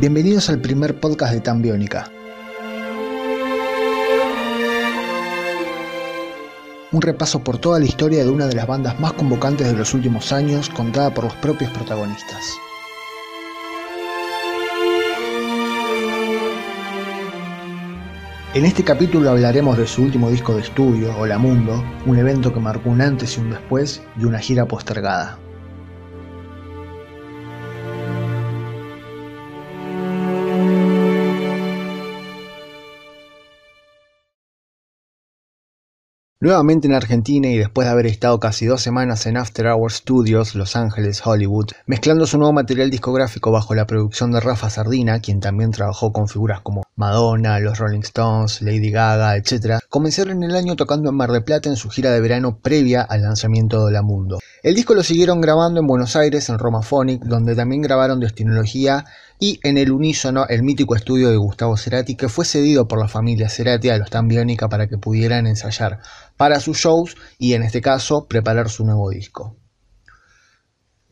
Bienvenidos al primer podcast de Tambiónica. Un repaso por toda la historia de una de las bandas más convocantes de los últimos años, contada por los propios protagonistas. En este capítulo hablaremos de su último disco de estudio, Hola Mundo, un evento que marcó un antes y un después y una gira postergada. Nuevamente en Argentina y después de haber estado casi dos semanas en After Hours Studios, Los Ángeles, Hollywood, mezclando su nuevo material discográfico bajo la producción de Rafa Sardina, quien también trabajó con figuras como Madonna, los Rolling Stones, Lady Gaga, etc., comenzaron el año tocando en Mar del Plata en su gira de verano previa al lanzamiento de La Mundo. El disco lo siguieron grabando en Buenos Aires, en Roma Phonic, donde también grabaron Destinología y en el unísono el mítico estudio de Gustavo Cerati que fue cedido por la familia Cerati a los Tambiónica para que pudieran ensayar para sus shows y en este caso preparar su nuevo disco.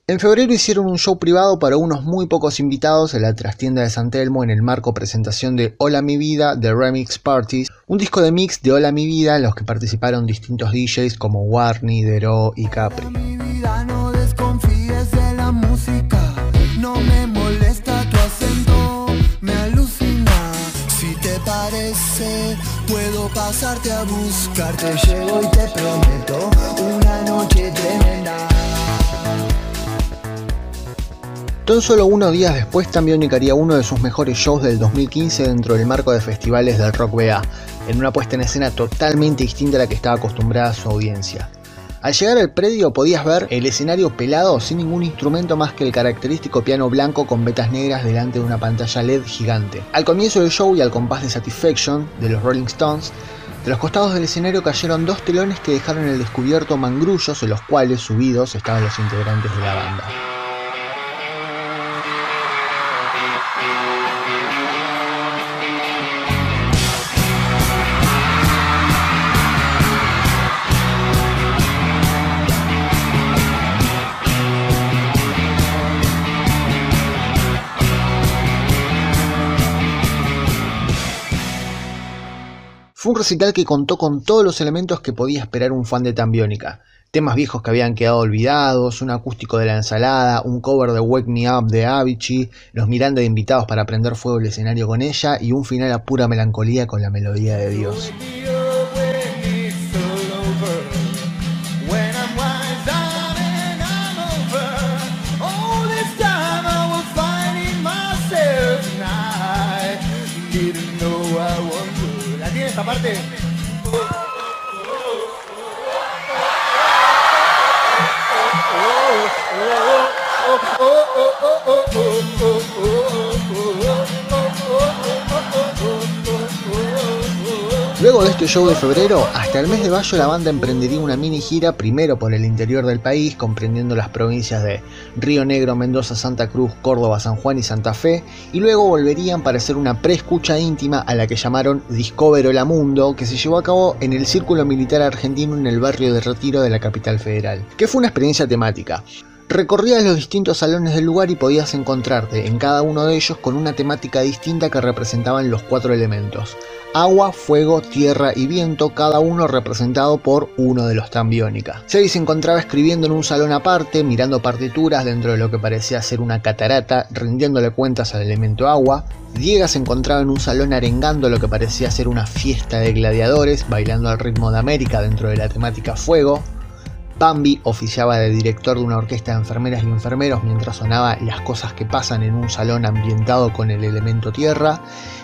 En febrero hicieron un show privado para unos muy pocos invitados en la trastienda de San Telmo en el marco presentación de Hola Mi Vida The Remix Parties, un disco de mix de Hola Mi Vida en los que participaron distintos DJs como Warney, Dero y Capri. puedo pasarte buscarte. Llego y te prometo una noche tremenda. Tan solo unos días después también unicaría uno de sus mejores shows del 2015 dentro del marco de festivales del Rock BA, en una puesta en escena totalmente distinta a la que estaba acostumbrada su audiencia. Al llegar al predio podías ver el escenario pelado sin ningún instrumento más que el característico piano blanco con vetas negras delante de una pantalla LED gigante. Al comienzo del show y al compás de Satisfaction de los Rolling Stones, de los costados del escenario cayeron dos telones que dejaron el descubierto mangrullos en los cuales subidos estaban los integrantes de la banda. Fue un recital que contó con todos los elementos que podía esperar un fan de Tambiónica. Temas viejos que habían quedado olvidados, un acústico de la ensalada, un cover de Wake Me Up de Avicii, los Miranda de invitados para prender fuego el escenario con ella y un final a pura melancolía con la melodía de Dios. Luego de este show de febrero, hasta el mes de mayo la banda emprendería una mini gira primero por el interior del país, comprendiendo las provincias de Río Negro, Mendoza, Santa Cruz, Córdoba, San Juan y Santa Fe, y luego volverían para hacer una preescucha íntima a la que llamaron Discover Hola Mundo, que se llevó a cabo en el Círculo Militar Argentino en el barrio de Retiro de la capital federal, que fue una experiencia temática. Recorrías los distintos salones del lugar y podías encontrarte en cada uno de ellos con una temática distinta que representaban los cuatro elementos agua, fuego, tierra y viento, cada uno representado por uno de los Tambiónica. Sally se encontraba escribiendo en un salón aparte, mirando partituras dentro de lo que parecía ser una catarata, rindiéndole cuentas al elemento agua. Diego se encontraba en un salón arengando lo que parecía ser una fiesta de gladiadores, bailando al ritmo de América dentro de la temática fuego. Bambi oficiaba de director de una orquesta de enfermeras y enfermeros mientras sonaba las cosas que pasan en un salón ambientado con el elemento tierra,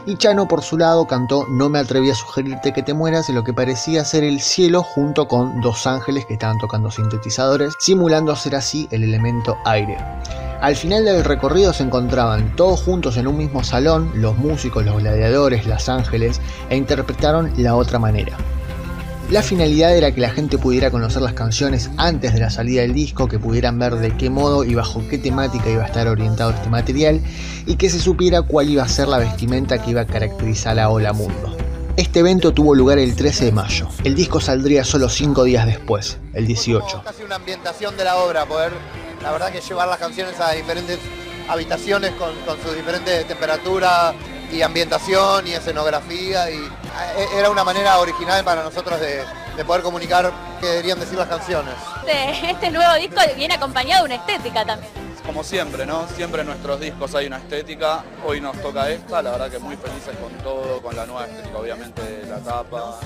y Chano por su lado cantó No me atreví a sugerirte que te mueras en lo que parecía ser el cielo junto con dos ángeles que estaban tocando sintetizadores, simulando ser así el elemento aire. Al final del recorrido se encontraban todos juntos en un mismo salón, los músicos, los gladiadores, las ángeles, e interpretaron la otra manera. La finalidad era que la gente pudiera conocer las canciones antes de la salida del disco, que pudieran ver de qué modo y bajo qué temática iba a estar orientado este material y que se supiera cuál iba a ser la vestimenta que iba a caracterizar a Hola Mundo. Este evento tuvo lugar el 13 de mayo. El disco saldría solo 5 días después, el 18. Casi una ambientación de la obra, poder, la verdad que llevar las canciones a diferentes habitaciones con, con sus diferentes temperaturas y ambientación y escenografía y era una manera original para nosotros de, de poder comunicar qué deberían decir las canciones. Este, este nuevo disco viene acompañado de una estética también. Como siempre, ¿no? Siempre en nuestros discos hay una estética. Hoy nos toca esta, la verdad que muy felices con todo, con la nueva estética, obviamente, la tapa.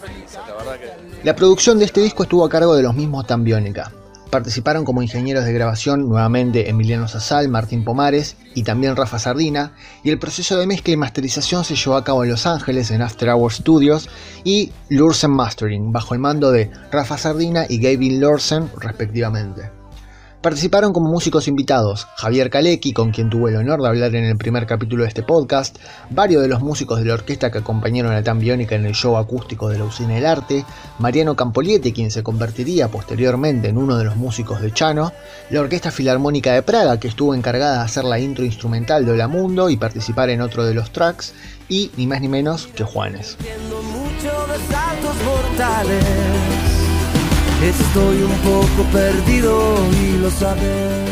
Felices, la verdad que. La producción de este disco estuvo a cargo de los mismos Tambiónica. Participaron como ingenieros de grabación nuevamente Emiliano Sasal, Martín Pomares y también Rafa Sardina, y el proceso de mezcla y masterización se llevó a cabo en Los Ángeles en After Hours Studios y Lursen Mastering, bajo el mando de Rafa Sardina y Gavin Lursen respectivamente. Participaron como músicos invitados Javier Kalecki, con quien tuve el honor de hablar en el primer capítulo de este podcast, varios de los músicos de la orquesta que acompañaron a Tan Biónica en el show acústico de la Usina del Arte, Mariano Campoliete, quien se convertiría posteriormente en uno de los músicos de Chano, la Orquesta Filarmónica de Praga, que estuvo encargada de hacer la intro instrumental de Hola Mundo y participar en otro de los tracks, y ni más ni menos que Juanes. Estoy un poco perdido y lo sabes.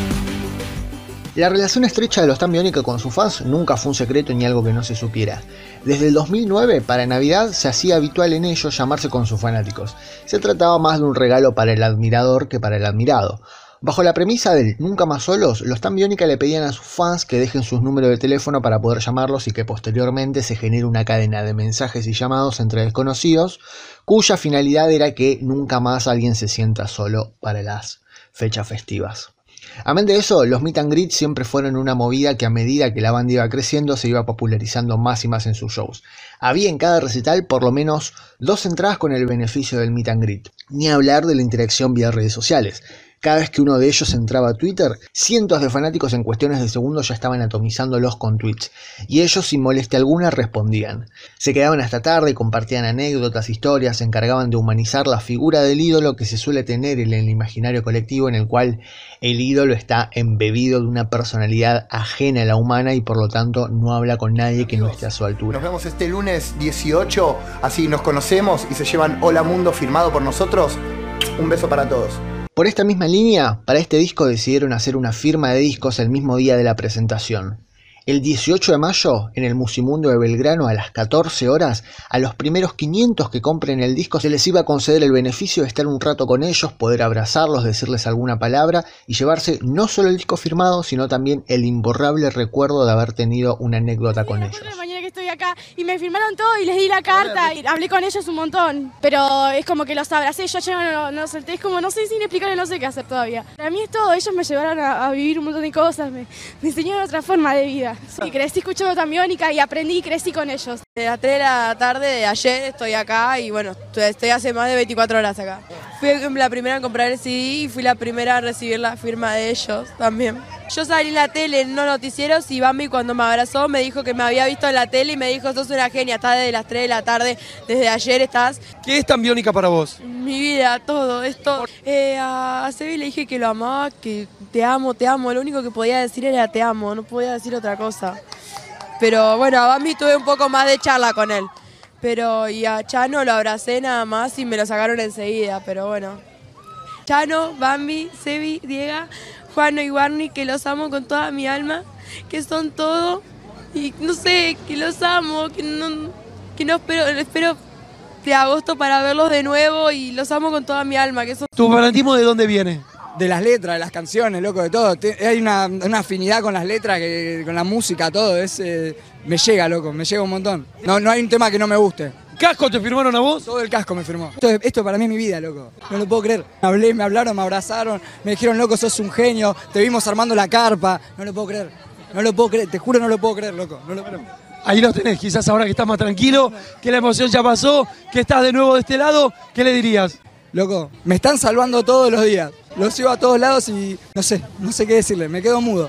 La relación estrecha de los Tan Biónica con sus fans nunca fue un secreto ni algo que no se supiera. Desde el 2009, para Navidad, se hacía habitual en ellos llamarse con sus fanáticos. Se trataba más de un regalo para el admirador que para el admirado. Bajo la premisa del nunca más solos, los Tan Biónica le pedían a sus fans que dejen sus números de teléfono para poder llamarlos y que posteriormente se genere una cadena de mensajes y llamados entre desconocidos, cuya finalidad era que nunca más alguien se sienta solo para las fechas festivas. Amén de eso, los meet and greet siempre fueron una movida que a medida que la banda iba creciendo se iba popularizando más y más en sus shows. Había en cada recital por lo menos dos entradas con el beneficio del meet and greet, ni hablar de la interacción vía redes sociales. Cada vez que uno de ellos entraba a Twitter, cientos de fanáticos en cuestiones de segundos ya estaban atomizándolos con tweets, y ellos sin molestia alguna respondían. Se quedaban hasta tarde, compartían anécdotas, historias, se encargaban de humanizar la figura del ídolo que se suele tener en el imaginario colectivo en el cual el ídolo está embebido de una personalidad ajena a la humana y por lo tanto no habla con nadie que no esté a su altura. Nos vemos este lunes 18, así nos conocemos y se llevan Hola Mundo firmado por nosotros. Un beso para todos. Por esta misma línea, para este disco decidieron hacer una firma de discos el mismo día de la presentación. El 18 de mayo, en el Musimundo de Belgrano a las 14 horas, a los primeros 500 que compren el disco se les iba a conceder el beneficio de estar un rato con ellos, poder abrazarlos, decirles alguna palabra y llevarse no solo el disco firmado, sino también el imborrable recuerdo de haber tenido una anécdota con ellos. mañana que estoy acá y me firmaron todo y les di la carta y hablé con ellos un montón, pero es como que los abracé, yo ya no, no solté, es como no sé sin explicarle, no sé qué hacer todavía. Para mí es todo, ellos me llevaron a, a vivir un montón de cosas, me, me enseñaron otra forma de vida. Y crecí escuchando Tambiónica y aprendí y crecí con ellos. De las 3 de la tarde de ayer estoy acá y bueno, estoy hace más de 24 horas acá. Fui la primera en comprar el CD y fui la primera a recibir la firma de ellos también. Yo salí en la tele en no noticieros y Bambi cuando me abrazó me dijo que me había visto en la tele y me dijo, sos una genia, estás desde las 3 de la tarde, desde ayer estás. ¿Qué es tan biónica para vos? Mi vida, todo, es todo. Eh, a Sebi le dije que lo amaba, que te amo, te amo. Lo único que podía decir era te amo, no podía decir otra cosa. Pero bueno, a Bambi tuve un poco más de charla con él. Pero y a Chano lo abracé nada más y me lo sacaron enseguida, pero bueno. Chano, Bambi, Sebi, Diego, Juano y Warney, que los amo con toda mi alma, que son todo. Y no sé, que los amo, que no, que no espero, espero de agosto para verlos de nuevo y los amo con toda mi alma. Que son... ¿Tu fanatismo de dónde viene? De las letras, de las canciones, loco, de todo. Te- hay una, una afinidad con las letras, que, con la música, todo. Es, eh, me llega, loco, me llega un montón. No, no hay un tema que no me guste. ¿Casco te firmaron a vos? Todo el casco me firmó. Esto, esto para mí es mi vida, loco. No lo puedo creer. Me hablé, me hablaron, me abrazaron, me dijeron, loco, sos un genio, te vimos armando la carpa. No lo puedo creer. No lo puedo creer, te juro no lo puedo creer, loco. No lo Ahí los tenés, quizás ahora que estás más tranquilo, que la emoción ya pasó, que estás de nuevo de este lado, ¿qué le dirías? Loco, me están salvando todos los días. Los sigo a todos lados y no sé, no sé qué decirle, me quedo mudo.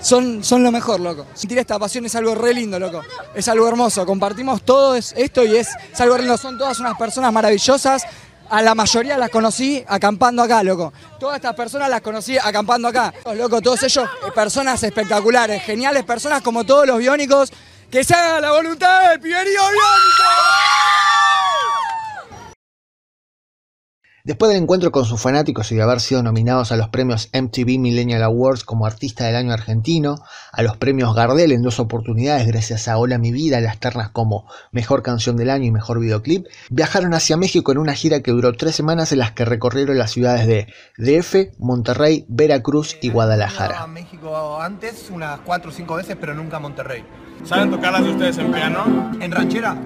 Son, son lo mejor, loco. Sentir esta pasión es algo re lindo, loco. Es algo hermoso. Compartimos todo es- esto y es, es algo lindo. Son todas unas personas maravillosas. A la mayoría las conocí acampando acá, loco. Todas estas personas las conocí acampando acá. Loco, todos ellos, eh, personas espectaculares, geniales personas como todos los biónicos. Que se haga la voluntad del piberío biónico. Después del encuentro con sus fanáticos y de haber sido nominados a los premios MTV Millennial Awards como Artista del Año Argentino, a los premios Gardel en dos oportunidades gracias a Hola Mi Vida, las ternas como Mejor Canción del Año y Mejor Videoclip, viajaron hacia México en una gira que duró tres semanas en las que recorrieron las ciudades de DF, Monterrey, Veracruz y Guadalajara. A México antes unas cuatro o cinco veces, pero nunca a Monterrey. ¿Saben tocar las de ustedes en piano? ¿En ranchera?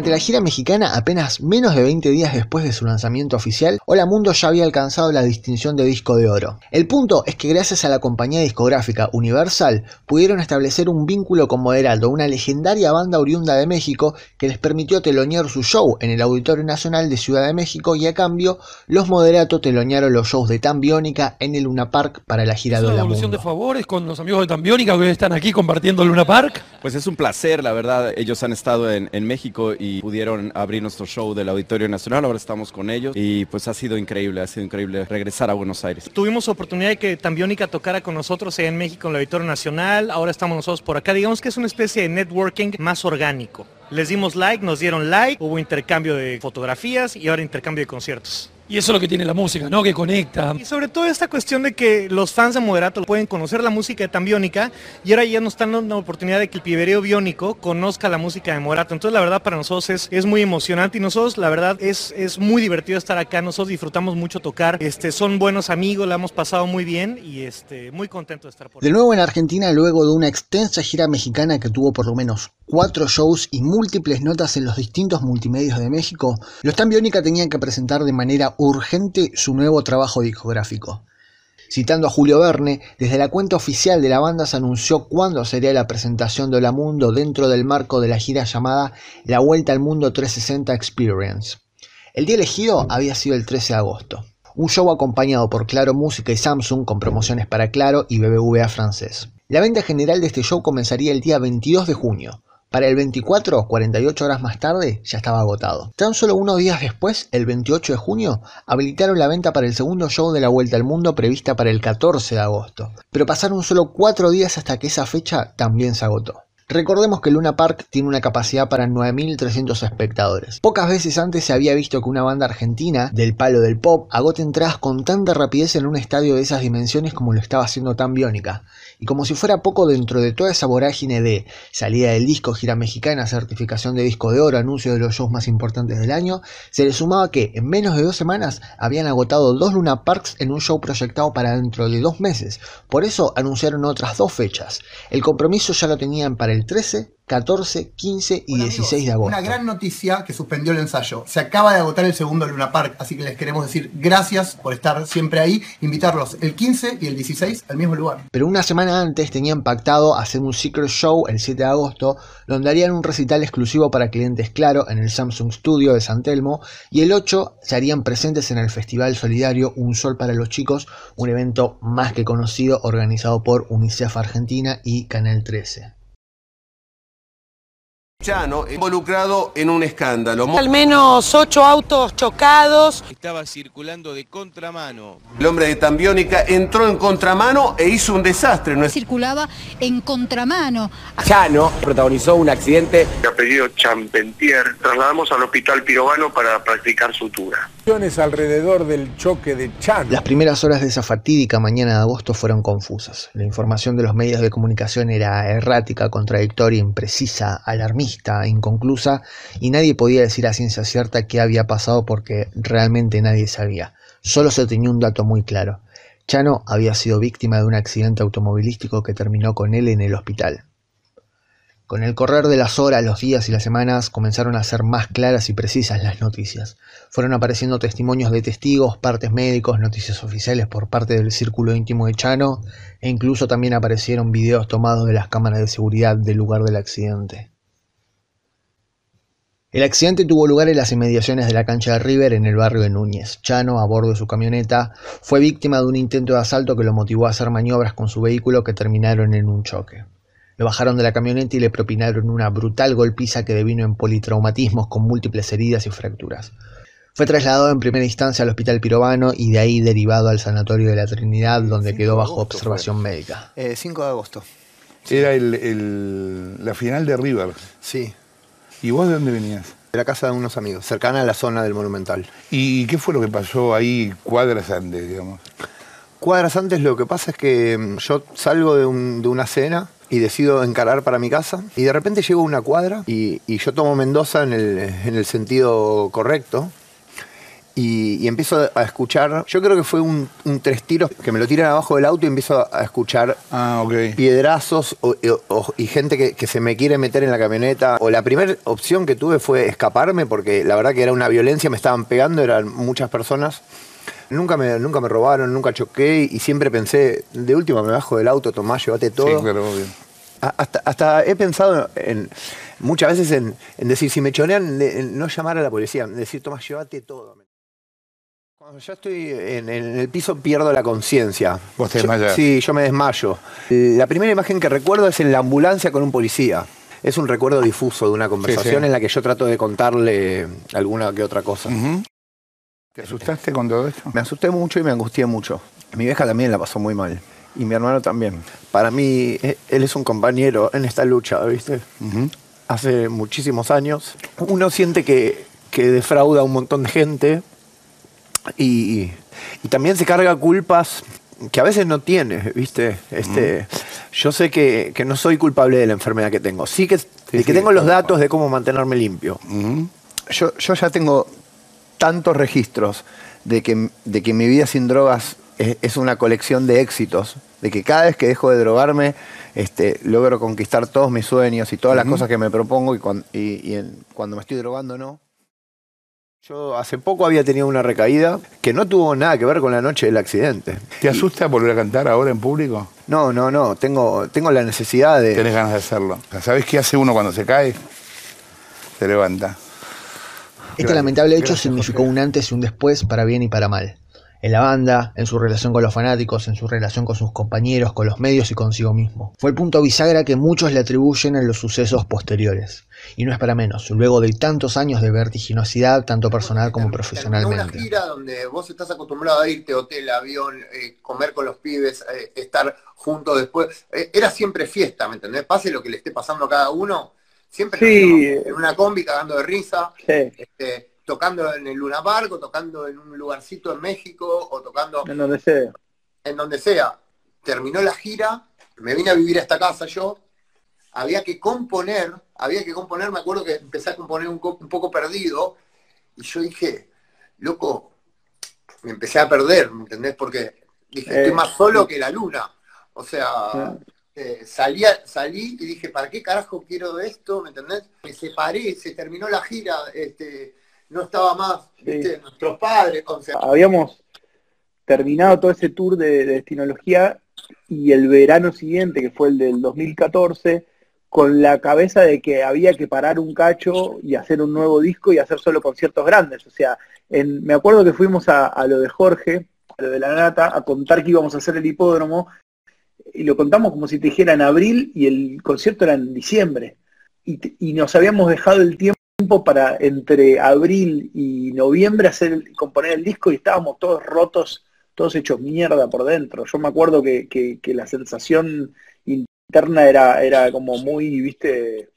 Durante la gira mexicana, apenas menos de 20 días después de su lanzamiento oficial, Hola Mundo ya había alcanzado la distinción de disco de oro. El punto es que gracias a la compañía discográfica Universal pudieron establecer un vínculo con Moderato, una legendaria banda oriunda de México que les permitió telonear su show en el Auditorio Nacional de Ciudad de México y a cambio los Moderato telonearon los shows de Tambiónica en el Luna Park para la gira ¿Es de una Hola evolución Mundo. de favores con los amigos de Tambiónica que están aquí compartiendo el Luna Park? Pues es un placer, la verdad. Ellos han estado en, en México y pudieron abrir nuestro show del Auditorio Nacional. Ahora estamos con ellos y pues ha sido increíble, ha sido increíble regresar a Buenos Aires. Tuvimos oportunidad de que Tambiónica tocara con nosotros en México en el Auditorio Nacional, ahora estamos nosotros por acá. Digamos que es una especie de networking más orgánico. Les dimos like, nos dieron like, hubo intercambio de fotografías y ahora intercambio de conciertos. Y eso es lo que tiene la música, ¿no? Que conecta. Y sobre todo esta cuestión de que los fans de Moderato pueden conocer la música de Tambiónica y ahora ya nos están dando la oportunidad de que el pibereo biónico conozca la música de Moderato. Entonces la verdad para nosotros es, es muy emocionante y nosotros la verdad es, es muy divertido estar acá. Nosotros disfrutamos mucho tocar, este, son buenos amigos, la hemos pasado muy bien y este, muy contento de estar por De nuevo en Argentina, luego de una extensa gira mexicana que tuvo por lo menos cuatro shows y múltiples notas en los distintos multimedios de México, los Tambiónica tenían que presentar de manera urgente su nuevo trabajo discográfico. Citando a Julio Verne, desde la cuenta oficial de la banda se anunció cuándo sería la presentación de Hola Mundo dentro del marco de la gira llamada La Vuelta al Mundo 360 Experience. El día elegido había sido el 13 de agosto. Un show acompañado por Claro Música y Samsung con promociones para Claro y BBVA francés. La venta general de este show comenzaría el día 22 de junio. Para el 24, 48 horas más tarde, ya estaba agotado. Tan solo unos días después, el 28 de junio, habilitaron la venta para el segundo show de la Vuelta al Mundo prevista para el 14 de agosto. Pero pasaron solo cuatro días hasta que esa fecha también se agotó. Recordemos que Luna Park tiene una capacidad para 9.300 espectadores. Pocas veces antes se había visto que una banda argentina del palo del pop agote entradas con tanta rapidez en un estadio de esas dimensiones como lo estaba haciendo tan biónica. Y como si fuera poco dentro de toda esa vorágine de salida del disco, gira mexicana, certificación de disco de oro, anuncio de los shows más importantes del año, se le sumaba que en menos de dos semanas habían agotado dos Luna Parks en un show proyectado para dentro de dos meses. Por eso anunciaron otras dos fechas. El compromiso ya lo tenían para el 13, 14, 15 y 16 de agosto. Una gran noticia que suspendió el ensayo. Se acaba de agotar el segundo Luna Park, así que les queremos decir gracias por estar siempre ahí. Invitarlos el 15 y el 16 al mismo lugar. Pero una semana antes tenían pactado hacer un Secret Show el 7 de agosto, donde harían un recital exclusivo para clientes Claro en el Samsung Studio de San Telmo, y el 8 se harían presentes en el Festival Solidario Un Sol para los Chicos, un evento más que conocido organizado por UNICEF Argentina y Canal 13. Chano involucrado en un escándalo. Al menos ocho autos chocados. Estaba circulando de contramano. El hombre de Tambiónica entró en contramano e hizo un desastre. ¿no? Circulaba en contramano. Chano protagonizó un accidente. De apellido Champentier. Trasladamos al hospital Pirovano para practicar sutura. alrededor del choque de Chano. Las primeras horas de esa fatídica mañana de agosto fueron confusas. La información de los medios de comunicación era errática, contradictoria, imprecisa, alarmista inconclusa y nadie podía decir a ciencia cierta qué había pasado porque realmente nadie sabía. Solo se tenía un dato muy claro. Chano había sido víctima de un accidente automovilístico que terminó con él en el hospital. Con el correr de las horas, los días y las semanas comenzaron a ser más claras y precisas las noticias. Fueron apareciendo testimonios de testigos, partes médicos, noticias oficiales por parte del círculo íntimo de Chano e incluso también aparecieron videos tomados de las cámaras de seguridad del lugar del accidente. El accidente tuvo lugar en las inmediaciones de la cancha de River en el barrio de Núñez. Chano, a bordo de su camioneta, fue víctima de un intento de asalto que lo motivó a hacer maniobras con su vehículo que terminaron en un choque. Lo bajaron de la camioneta y le propinaron una brutal golpiza que devino en politraumatismos con múltiples heridas y fracturas. Fue trasladado en primera instancia al Hospital Pirobano y de ahí derivado al Sanatorio de la Trinidad, donde quedó bajo observación médica. 5 de agosto. Era el, el- la final de River. Sí. ¿Y vos de dónde venías? De la casa de unos amigos, cercana a la zona del Monumental. ¿Y qué fue lo que pasó ahí cuadras antes, digamos? Cuadras antes lo que pasa es que mm, yo salgo de, un- de una cena y decido encarar para mi casa y de repente llego a una cuadra y, y yo tomo Mendoza en el, en el sentido correcto y, y empiezo a escuchar, yo creo que fue un, un tres tiros que me lo tiran abajo del auto y empiezo a escuchar Ah, piedrazos o- o- o- y gente que, que se me quiere meter en la camioneta. O la primera opción que tuve fue escaparme porque la verdad que era una violencia, me estaban pegando, eran muchas personas. Nunca me, nunca me robaron, nunca choqué y siempre pensé, de última me bajo del auto, Tomás, llévate todo. Sí, claro, obvio. A- Hasta, hasta he pensado en, muchas veces en, en decir, si me chonean, de- en no llamar a la policía, decir, Tomás, llévate todo. Cuando ya estoy en, en el piso pierdo la conciencia. Vos te desmayás. Sí, yo me desmayo. La primera imagen que recuerdo es en la ambulancia con un policía. Es un recuerdo difuso de una conversación sí. en la que yo trato de contarle alguna que otra cosa. ¿Te asustaste con todo esto? Me asusté mucho y me angustié mucho. Mi vieja también la pasó muy mal. Y mi hermano también. Para mí, eh, él es un compañero en esta lucha, ¿viste? Hace muchísimos años. Uno siente que, que defrauda a un montón de gente y, y también se carga culpas que a veces no tiene, ¿viste? Este, Yo sé que, que no soy culpable de la enfermedad que tengo. Sí que, de que sí, tengo los datos de cómo mantenerme limpio. yo, yo ya tengo tantos registros de que, de que mi vida sin drogas es, es una colección de éxitos, de que cada vez que dejo de drogarme, este, logro conquistar todos mis sueños y todas las cosas que me propongo y, cuan- y- y en- cuando me estoy drogando no. Yo hace poco había tenido una recaída que no tuvo nada que ver con la noche del accidente. ¿Te asusta volver a cantar ahora en público? No, no, no, tengo, tengo la necesidad de... Tenés ganas de hacerlo. ¿Sabés qué hace uno cuando se cae? Se levanta. Este lamentable hecho significó un antes y un después para bien y para mal. En la banda, en su relación con los fanáticos, en su relación con sus compañeros, con los medios y consigo mismo. Fue el punto bisagra que muchos le atribuyen a los sucesos posteriores. Y no es para menos, luego de tantos años de vertiginosidad, tanto personal como Terminó una profesionalmente. gira donde vos estás acostumbrado a irte hotel, avión, eh, comer con los pibes, eh, estar juntos después. Eh, era siempre fiesta, ¿me entendés? Pase lo que le esté pasando a cada uno, siempre Sí. en una combi cagando de risa, Sí. este, tocando en el Luna Park, o tocando en un lugarcito en México, o tocando En donde sea. en donde sea. Terminó la gira, me vine a vivir a esta casa yo, había que componer, había que componer, me acuerdo que empecé a componer un, un poco perdido, y yo dije, loco, me empecé a perder, ¿me entendés? Porque dije, Eh, estoy más solo que la luna. O sea, eh, salía, salí y dije, ¿para qué carajo quiero esto? ¿Me entendés? Me separé, se terminó la gira, este, no estaba más, ¿viste? nuestros padres, o sea, Habíamos terminado todo ese tour de, de destinología y el verano siguiente, que fue el del 2014, con la cabeza de que había que parar un cacho y hacer un nuevo disco y hacer solo conciertos grandes. O sea, en- me acuerdo que fuimos a, a lo de Jorge, a lo de la nata, a contar que íbamos a hacer el hipódromo, y lo contamos como si te dijera en abril y el concierto era en diciembre. Y nos habíamos dejado el tiempo para entre abril y noviembre hacer componer el disco y estábamos todos rotos, todos hechos mierda por dentro. Yo me acuerdo que, que- que la sensación interna era, era como muy, viste,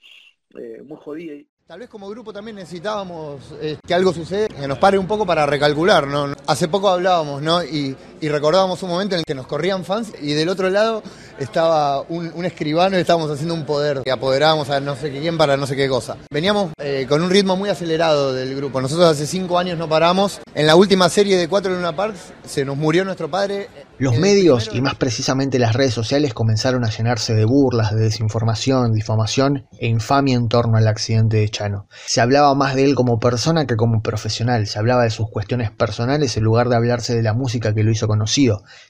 eh, muy jodida. Tal vez como grupo también necesitábamos eh, que algo suceda, que nos pare un poco para recalcular, ¿no? Hace poco hablábamos, ¿no? Y, y recordábamos un momento en el que nos corrían fans y del otro lado estaba un, un escribano y estábamos haciendo un poder que apoderábamos a no sé quién para no sé qué cosa. Veníamos eh, con un ritmo muy acelerado del grupo. Nosotros hace cinco años no paramos. En la última serie de Cuatro Luna Parks se nos murió nuestro padre. Los medios y más precisamente las redes sociales comenzaron a llenarse de burlas, de desinformación, difamación e infamia en torno al accidente de Chano. Se hablaba más de él como persona que como profesional, se hablaba de sus cuestiones personales en lugar de hablarse de la música que lo hizo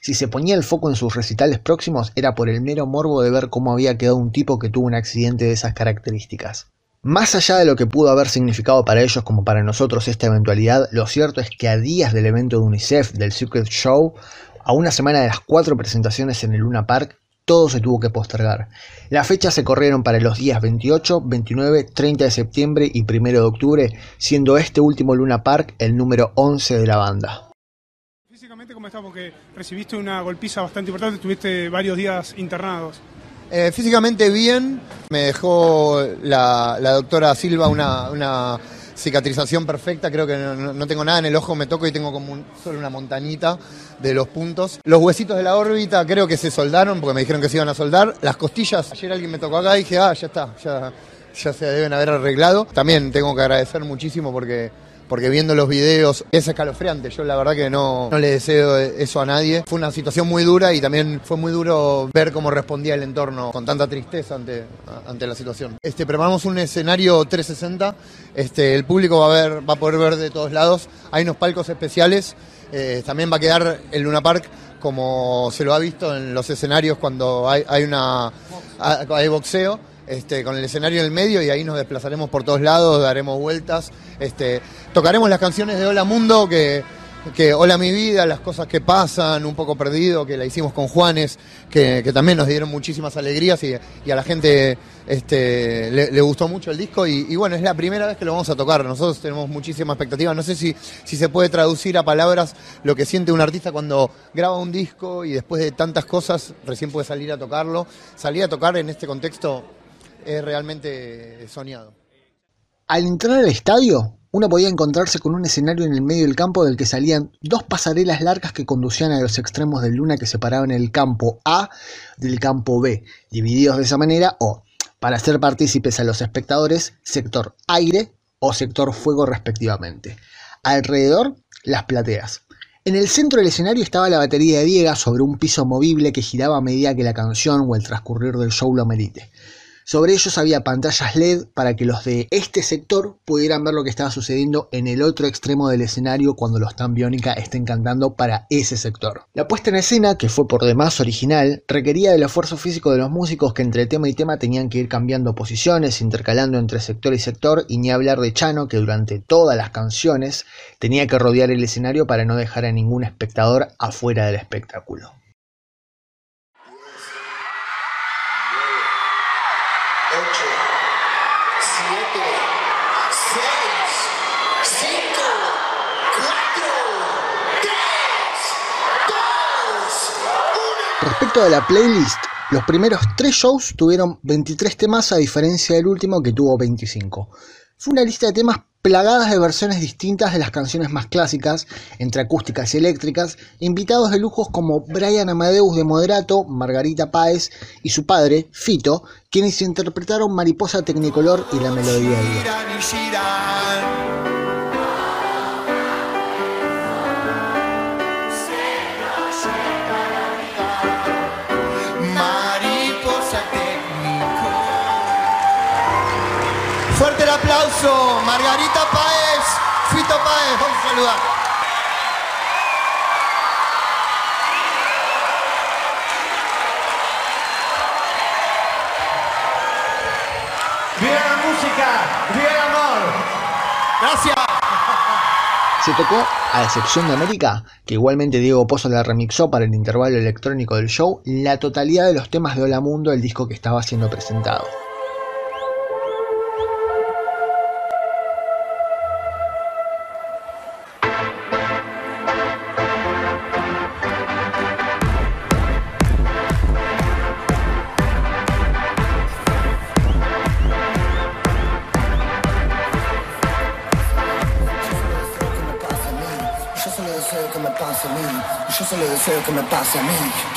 Si se ponía el foco en sus recitales próximos era por el mero morbo de ver cómo había quedado un tipo que tuvo un accidente de esas características. Más allá de lo que pudo haber significado para ellos como para nosotros esta eventualidad, lo cierto es que a días del evento de UNICEF del Secret Show, a una semana de las cuatro presentaciones en el Luna Park, todo se tuvo que postergar. Las fechas se corrieron para los días 28, 29, 30 de septiembre y 1 de octubre, siendo este último Luna Park el número 11 de la banda. ¿Cómo estás? Porque recibiste una golpiza bastante importante, tuviste varios días internados. Eh, físicamente bien, me dejó la, la doctora Silva una, una cicatrización perfecta, creo que no, no, tengo nada en el ojo, me toco y tengo como un, solo una montañita de los puntos. Los huesitos de la órbita creo que se soldaron porque me dijeron que se iban a soldar. Las costillas, ayer alguien me tocó acá y dije, ah, ya está, ya, ya se deben haber arreglado. También tengo que agradecer muchísimo porque porque viendo los videos es escalofriante. Yo la verdad que no, no le deseo eso a nadie. Fue una situación muy dura y también fue muy duro ver cómo respondía el entorno con tanta tristeza ante, ante la situación. Este, preparamos un escenario 360, este, el público va a, ver, va a poder ver de todos lados. Hay unos palcos especiales, eh, también va a quedar el Luna Park como se lo ha visto en los escenarios cuando hay, hay, una, hay boxeo este, con el escenario en el medio y ahí nos desplazaremos por todos lados, daremos vueltas, este, tocaremos las canciones de Hola Mundo, que, que Hola mi vida, las cosas que pasan, un poco perdido, que la hicimos con Juanes, que, que también nos dieron muchísimas alegrías y, y a la gente este, le, le, gustó mucho el disco y, y, bueno, es la primera vez que lo vamos a tocar, nosotros tenemos muchísima expectativa, no sé si, si se puede traducir a palabras lo que siente un artista cuando graba un disco y después de tantas cosas recién puede salir a tocarlo, salir a tocar en este contexto es realmente soñado. Al entrar al estadio, uno podía encontrarse con un escenario en el medio del campo del que salían dos pasarelas largas que conducían a los extremos de luna que separaban el campo A del campo B, divididos de esa manera o, para hacer partícipes a los espectadores, sector aire o sector fuego respectivamente. Alrededor, las plateas. En el centro del escenario estaba la batería de Diega sobre un piso movible que giraba a medida que la canción o el transcurrir del show lo merite. Sobre ellos había pantallas LED para que los de este sector pudieran ver lo que estaba sucediendo en el otro extremo del escenario cuando los Tan Biónica estén cantando para ese sector. La puesta en escena, que fue por demás original, requería del esfuerzo físico de los músicos que entre tema y tema tenían que ir cambiando posiciones, intercalando entre sector y sector, y ni hablar de Chano, que durante todas las canciones tenía que rodear el escenario para no dejar a ningún espectador afuera del espectáculo. 8, 7, 6, 5, 4, 3, 2, 1. Respecto a la playlist, los primeros tres shows tuvieron 23 temas a diferencia del último que tuvo 25. Fue una lista de temas plagadas de versiones distintas de las canciones más clásicas, entre acústicas y eléctricas, invitados de lujos como Brian Amadeus de Moderato, Margarita Páez y su padre, Fito, quienes interpretaron Mariposa Tecnicolor y la melodía de Margarita Páez, Fito Páez, vamos a saludar. ¡Viva la música! ¡Viva el amor! Gracias. Se tocó, a excepción de América, que igualmente Diego Pozo la remixó para el intervalo electrónico del show, la totalidad de los temas de Hola Mundo, el disco que estaba siendo presentado. Yo solo deseo que me pase a mí.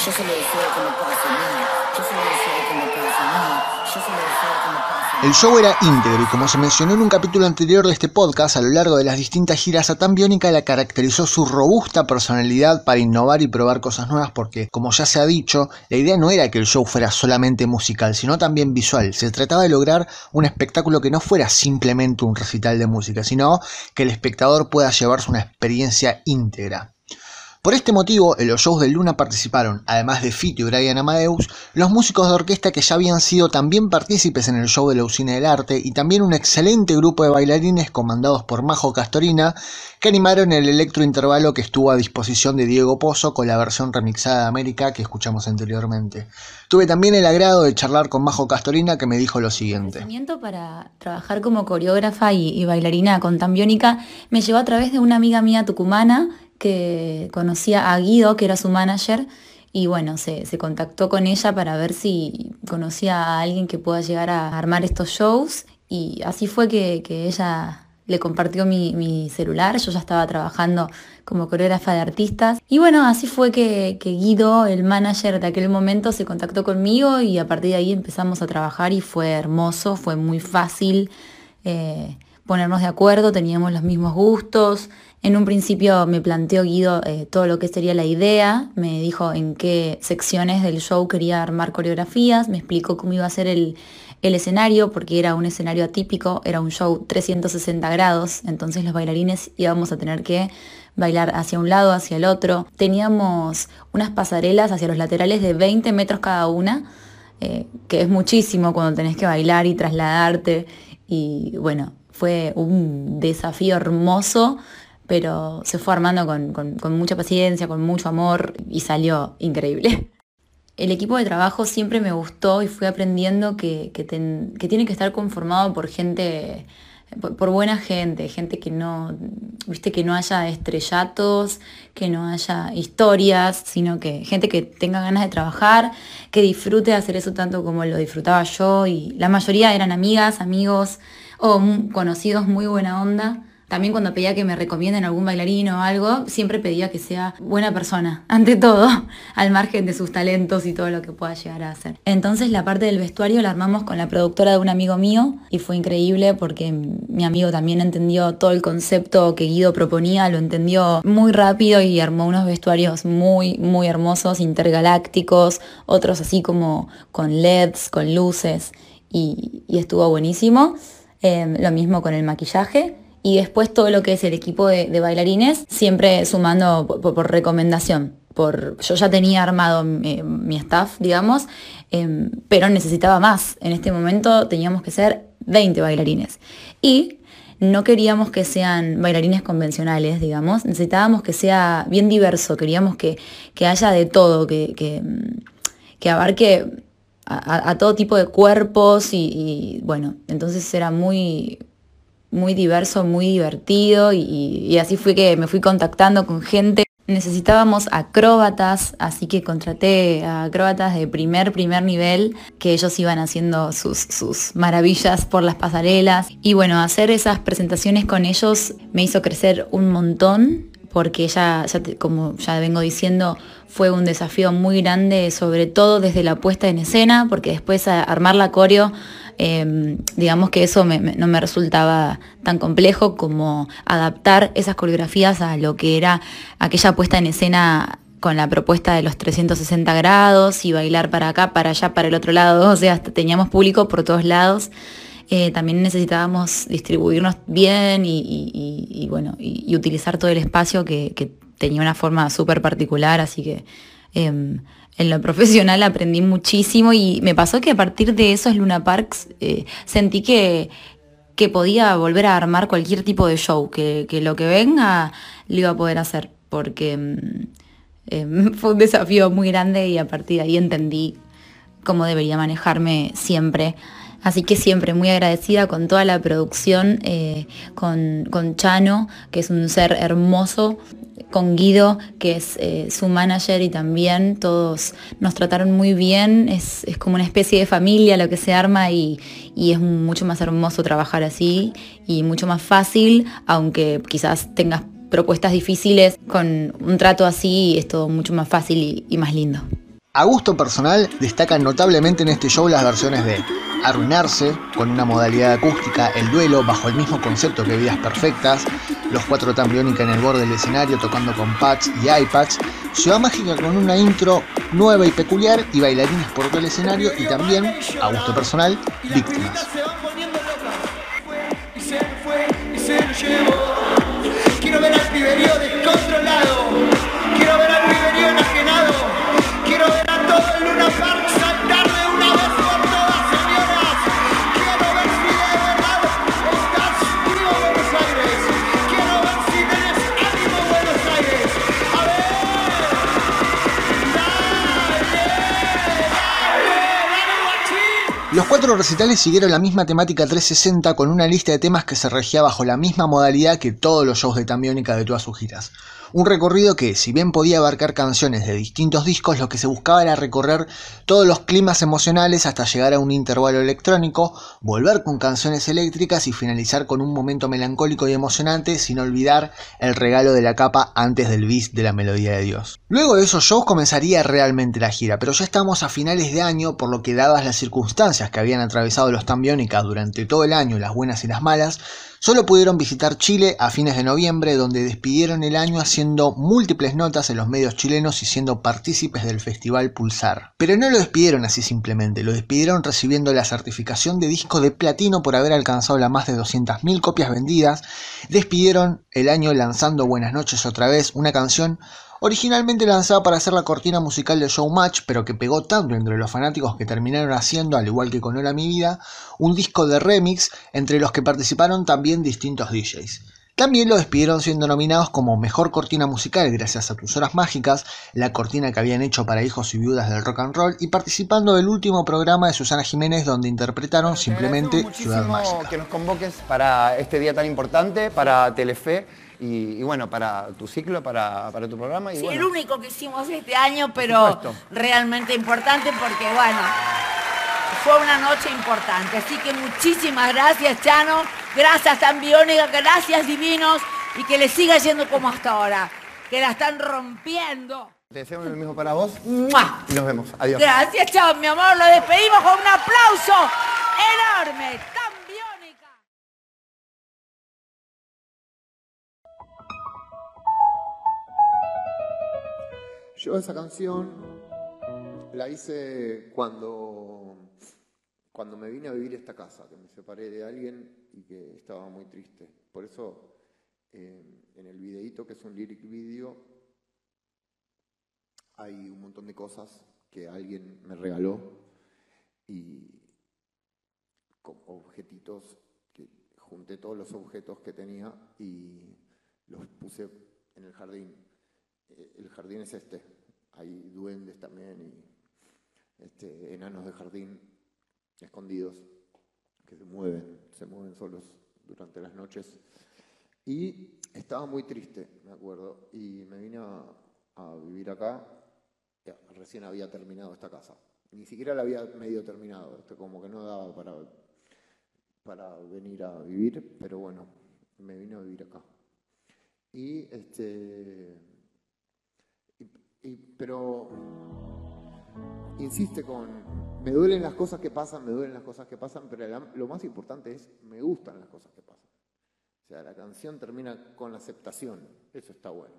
Yo solo deseo que me pase a mí. Yo solo deseo que me pase a mí. Yo solo deseo que me pase a mí. El show era íntegro y como se mencionó en un capítulo anterior de este podcast, a lo largo de las distintas giras a Tan Biónica la caracterizó su robusta personalidad para innovar y probar cosas nuevas porque, como ya se ha dicho, la idea no era que el show fuera solamente musical, sino también visual. Se trataba de lograr un espectáculo que no fuera simplemente un recital de música, sino que el espectador pueda llevarse una experiencia íntegra. Por este motivo, en los shows de Luna participaron, además de Fito y Brian Amadeus, los músicos de orquesta que ya habían sido también partícipes en el show de la Usina del Arte y también un excelente grupo de bailarines comandados por Majo Castorina que animaron el electrointervalo que estuvo a disposición de Diego Pozo con la versión remixada de América que escuchamos anteriormente. Tuve también el agrado de charlar con Majo Castorina que me dijo lo siguiente. para trabajar como coreógrafa y, bailarina con Tambiónica me llegó a través de una amiga mía tucumana que conocía a Guido, que era su manager, y bueno, se, contactó con ella para ver si conocía a alguien que pueda llegar a armar estos shows, y así fue que, ella le compartió mi, celular, yo ya estaba trabajando como coreógrafa de artistas. Y bueno, así fue que, Guido, el manager de aquel momento, se contactó conmigo y a partir de ahí empezamos a trabajar y fue hermoso, fue muy fácil eh, ponernos de acuerdo, teníamos los mismos gustos, en un principio me planteó Guido eh, todo lo que sería la idea, me dijo en qué secciones del show quería armar coreografías, me explicó cómo iba a ser el, escenario, porque era un escenario atípico, era un show 360 grados, entonces los bailarines íbamos a tener que bailar hacia un lado, hacia el otro. Teníamos unas pasarelas hacia los laterales de 20 metros cada una, eh, que es muchísimo cuando tenés que bailar y trasladarte. Y bueno, fue un desafío hermoso pero se fue armando con, mucha paciencia, con mucho amor y salió increíble. El equipo de trabajo siempre me gustó y fui aprendiendo que, tiene que estar conformado por gente, por, buena gente, gente que no, viste, que no haya estrellatos, que no haya historias, sino que gente que tenga ganas de trabajar, que disfrute de hacer eso tanto como lo disfrutaba yo y la mayoría eran amigas, amigos o conocidos muy buena onda también cuando pedía que me recomienden algún bailarín o algo, siempre pedía que sea buena persona, ante todo, al margen de sus talentos y todo lo que pueda llegar a hacer. Entonces la parte del vestuario la armamos con la productora de un amigo mío y fue increíble porque mi amigo también entendió todo el concepto que Guido proponía, lo entendió muy rápido y armó unos vestuarios muy, muy hermosos, intergalácticos, otros así como con LEDs, con luces y, estuvo buenísimo. Eh, lo mismo con el maquillaje y después todo lo que es el equipo de, bailarines, siempre sumando por, recomendación. Por, yo ya tenía armado mi, staff, digamos, em, pero necesitaba más. En este momento teníamos que ser 20 bailarines. Y no queríamos que sean bailarines convencionales, digamos, necesitábamos que sea bien diverso, queríamos que, haya de todo, que, que, abarque a, todo tipo de cuerpos y, bueno, entonces era muy, muy diverso, muy divertido y, así fue que me fui contactando con gente. Necesitábamos acróbatas, así que contraté acróbatas de primer, primer nivel, que ellos iban haciendo sus, sus maravillas por las pasarelas. Y bueno, hacer esas presentaciones con ellos me hizo crecer un montón, porque ya, ya como ya vengo diciendo, fue un desafío muy grande, sobre todo desde la puesta en escena, porque después armar la coreo Em, digamos que eso no me resultaba tan complejo como adaptar esas coreografías a lo que era aquella puesta en escena con la propuesta de los 360 grados y bailar para acá, para allá, para el otro lado, o sea, teníamos público por todos lados. Eh, también necesitábamos distribuirnos bien y, bueno, y, utilizar todo el espacio que, tenía una forma súper particular, así que em, en lo profesional aprendí muchísimo y me pasó que a partir de esos Luna Parks eh, sentí que, que podía volver a armar cualquier tipo de show, que, lo que venga lo iba a poder hacer, porque mm, em, fue un desafío muy grande y a partir de ahí entendí cómo debería manejarme siempre. Así que siempre muy agradecida con toda la producción, eh, con, con Chano, que es un ser hermoso, con Guido, que es eh, su manager y también todos nos trataron muy bien, es, como una especie de familia lo que se arma y, es mucho más hermoso trabajar así y mucho más fácil, aunque quizás tengas propuestas difíciles, con un trato así es todo mucho más fácil y más lindo. A gusto personal, destacan notablemente en este show las versiones de Arruinarse, con una modalidad acústica, El Duelo, bajo el mismo concepto que Vidas Perfectas, Los Cuatro Tambiónica en el borde del escenario tocando con pads y iPads, Ciudad Mágica con una intro nueva y peculiar y bailarines por todo el escenario y también, a gusto personal, Víctimas. Quiero ver recitales siguieron la misma temática 360 con una lista de temas que se regía bajo la misma modalidad que todos los shows de Tambiónica de todas sus giras. Un recorrido que, si bien podía abarcar canciones de distintos discos, lo que se buscaba era recorrer todos los climas emocionales hasta llegar a un intervalo electrónico, volver con canciones eléctricas y finalizar con un momento melancólico y emocionante sin olvidar el regalo de la capa antes del bis de la melodía de Dios. Luego de esos shows comenzaría realmente la gira, pero ya estamos a finales de año, por lo que dadas las circunstancias que habían atravesado los Tambiónicas durante todo el año, las buenas y las malas, Solo pudieron visitar Chile a fines de noviembre, donde despidieron el año haciendo múltiples notas en los medios chilenos y siendo partícipes del festival Pulsar. Pero no lo despidieron así simplemente, lo despidieron recibiendo la certificación de disco de platino por haber alcanzado las más de 200.000 copias vendidas, despidieron el año lanzando Buenas noches otra vez, una canción Originalmente lanzada para hacer la cortina musical de Showmatch, pero que pegó tanto entre los fanáticos que terminaron haciendo, al igual que con Hola Mi Vida, un disco de remix entre los que participaron también distintos DJs. También lo despidieron siendo nominados como Mejor Cortina Musical gracias a Tus Horas Mágicas, la cortina que habían hecho para hijos y viudas del rock and roll, y participando del último programa de Susana Jiménez donde interpretaron simplemente Ciudad Mágica. que nos convoques para este día tan importante, para Telefe y, y bueno, para tu ciclo, para, para tu programa. Y Sí, bueno, el único que hicimos este año, pero realmente importante porque, bueno, fue una noche importante. Así que muchísimas gracias, Chano. Gracias, Tambiónica. Gracias, Divinos. Y que le siga yendo como hasta ahora. Que la están rompiendo. te deseo lo mismo para vos ¡Mua! y nos vemos. Adiós. Gracias, chao, mi amor. Lo despedimos con un aplauso enorme. Yo esa canción la hice cuando, cuando me vine a vivir esta casa, que me separé de alguien y que estaba muy triste. Por eso eh, en el videíto, que es un lyric video, hay un montón de cosas que alguien me regaló y con objetitos, que junté todos los objetos que tenía y los puse en el jardín. Eh, El jardín es este, hay duendes también y este, enanos de jardín escondidos que se mueven, se mueven solos durante las noches. Y estaba muy triste, me acuerdo, y me vine a, vivir acá. Ya, Recién había terminado esta casa. Ni siquiera la había medio terminado, esto como que no daba para, para venir a vivir, pero bueno, me vine a vivir acá. Y este. Y- pero insiste con. Me duelen las cosas que pasan, me duelen las cosas que pasan, pero lo más importante es, me gustan las cosas que pasan. O sea, la canción termina con la aceptación. Eso está bueno.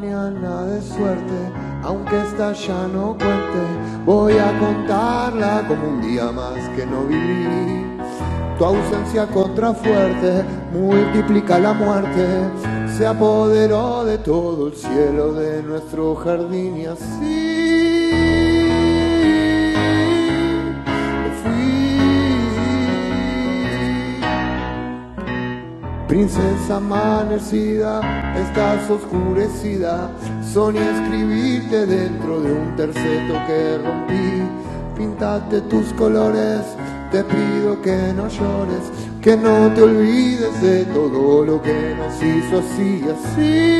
Mañana de suerte, aunque esta ya no cuente, voy a contarla como un día más que no viví. Tu ausencia contrafuerte multiplica la muerte, se apoderó de todo el cielo de nuestro jardín y así Princesa amanecida, estás oscurecida. Soñé escribirte dentro de un terceto que rompí. Pintate tus colores, te pido que no llores, que no te olvides de todo lo que nos hizo así, así.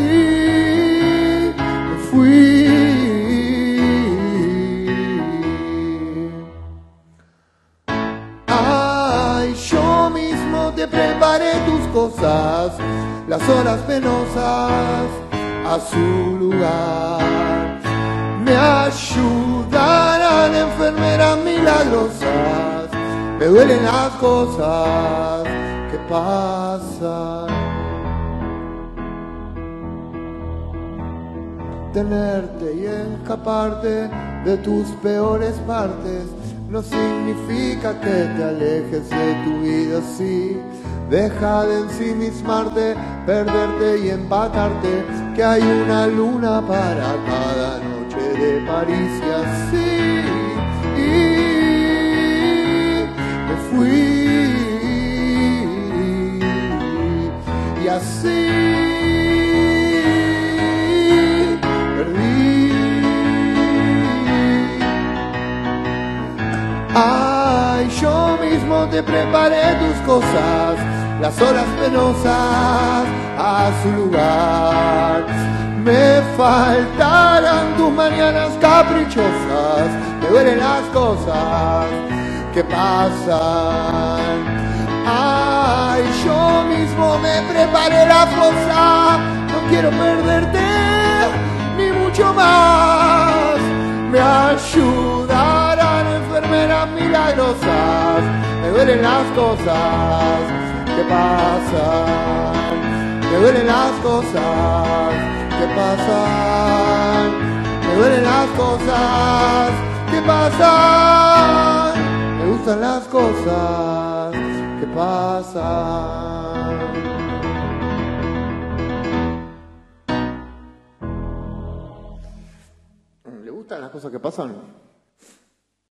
Y me fui. Las horas penosas a su lugar. Me ayudarán enfermeras milagrosas, me duelen las cosas que pasan. Tenerte y escaparte de tus peores partes. No significa que te alejes de tu vida así. Deja de ensimismarte, perderte y empatarte, que hay una luna para cada noche de París y así. Y me fui y así perdí. Ay, yo mismo te preparé tus cosas, las horas penosas a su lugar. Me faltarán tus mañanas caprichosas, me duelen las cosas que pasan. Ay, yo mismo me preparé la fosa, no quiero perderte ni mucho más. Me ayudarán enfermeras milagrosas, me duelen las cosas que pasan, me duelen las cosas que pasan, me duelen las cosas que pasan, me gustan las cosas que pasan. ¿Le gustan las cosas que pasan?